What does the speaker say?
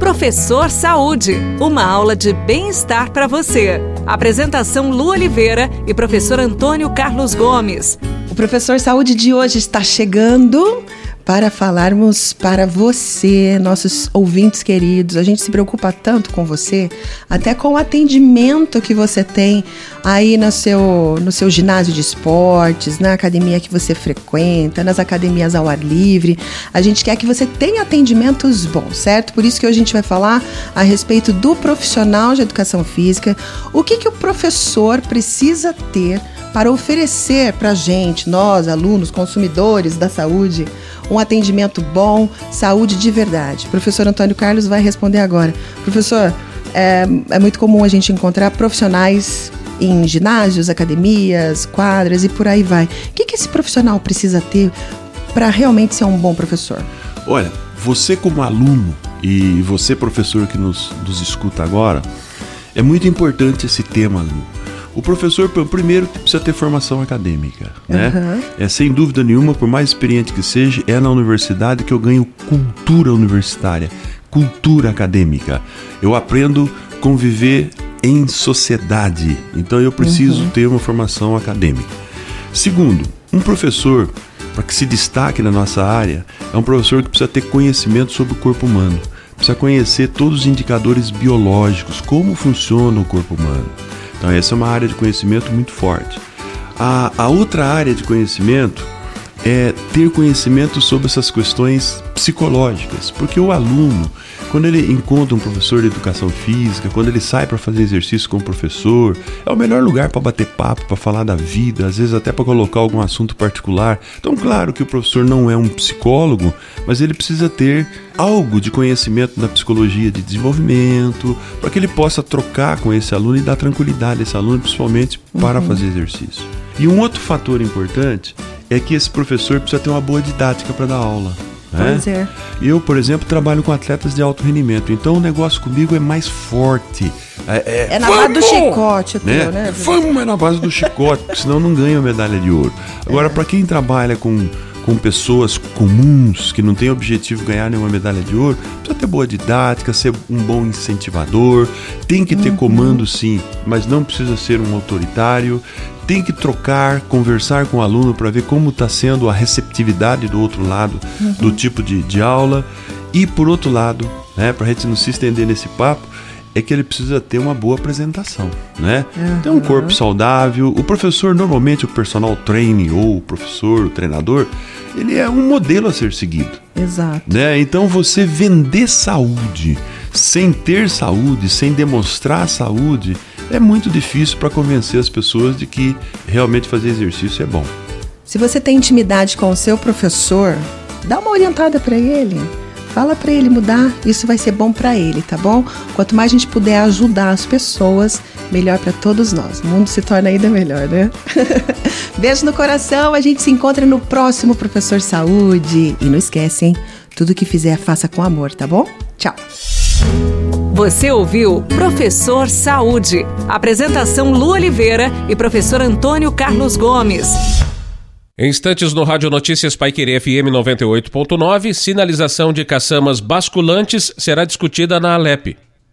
Professor Saúde, uma aula de bem-estar para você. Apresentação Lu Oliveira e professor Antônio Carlos Gomes. O professor Saúde de hoje está chegando para falarmos para você, nossos ouvintes queridos. A gente se preocupa tanto com você, até com o atendimento que você tem aí no seu, no seu ginásio de esportes, na academia que você frequenta, nas academias ao ar livre. A gente quer que você tenha atendimentos bons, certo? Por isso que hoje a gente vai falar a respeito do profissional de educação física, o que, que o professor precisa ter para oferecer para a gente, nós, alunos, consumidores da saúde, um atendimento bom, saúde de verdade. O professor Antônio Carlos vai responder agora. Professor, é, é muito comum a gente encontrar profissionais em ginásios, academias, quadras e por aí vai. O que, que esse profissional precisa ter para realmente ser um bom professor? Olha, você como aluno e você professor que nos, nos escuta agora, é muito importante esse tema, Lu o professor, primeiro, precisa ter formação acadêmica. Né? Uhum. É, sem dúvida nenhuma, por mais experiente que seja, é na universidade que eu ganho cultura universitária, cultura acadêmica. Eu aprendo a conviver em sociedade. Então eu preciso uhum. ter uma formação acadêmica. Segundo, um professor, para que se destaque na nossa área, é um professor que precisa ter conhecimento sobre o corpo humano. Precisa conhecer todos os indicadores biológicos, como funciona o corpo humano então, essa é uma área de conhecimento muito forte. A, a outra área de conhecimento é ter conhecimento sobre essas questões psicológicas, porque o aluno, quando ele encontra um professor de educação física, quando ele sai para fazer exercício com o professor, é o melhor lugar para bater papo, para falar da vida, às vezes até para colocar algum assunto particular. Então, claro que o professor não é um psicólogo, mas ele precisa ter algo de conhecimento da psicologia de desenvolvimento, para que ele possa trocar com esse aluno e dar tranquilidade a esse aluno, principalmente para uhum. fazer exercício. E um outro fator importante é que esse professor precisa ter uma boa didática para dar aula. Né? É. Eu, por exemplo, trabalho com atletas de alto rendimento, então o negócio comigo é mais forte. É, é, é na vamos! base do chicote, né? Teu, né? Vamos é na base do chicote, porque senão não ganha medalha de ouro. Agora, é. para quem trabalha com com pessoas comuns que não têm objetivo ganhar nenhuma medalha de ouro, precisa ter boa didática, ser um bom incentivador, tem que ter uhum. comando sim, mas não precisa ser um autoritário, tem que trocar, conversar com o aluno para ver como está sendo a receptividade do outro lado uhum. do tipo de, de aula. E por outro lado, né, para a gente não se estender nesse papo, é que ele precisa ter uma boa apresentação, né? Uhum. Ter um corpo saudável. O professor, normalmente, o personal trainer ou o professor, o treinador, ele é um modelo a ser seguido. Exato. Né? Então, você vender saúde sem ter saúde, sem demonstrar saúde, é muito difícil para convencer as pessoas de que realmente fazer exercício é bom. Se você tem intimidade com o seu professor, dá uma orientada para ele Fala para ele mudar, isso vai ser bom para ele, tá bom? Quanto mais a gente puder ajudar as pessoas, melhor para todos nós. O mundo se torna ainda melhor, né? Beijo no coração, a gente se encontra no próximo Professor Saúde. E não esquece, hein? Tudo que fizer, faça com amor, tá bom? Tchau. Você ouviu Professor Saúde. Apresentação Lu Oliveira e professor Antônio Carlos Gomes. Em instantes no Rádio Notícias Paiquerê FM 98.9, sinalização de caçamas basculantes será discutida na Alep.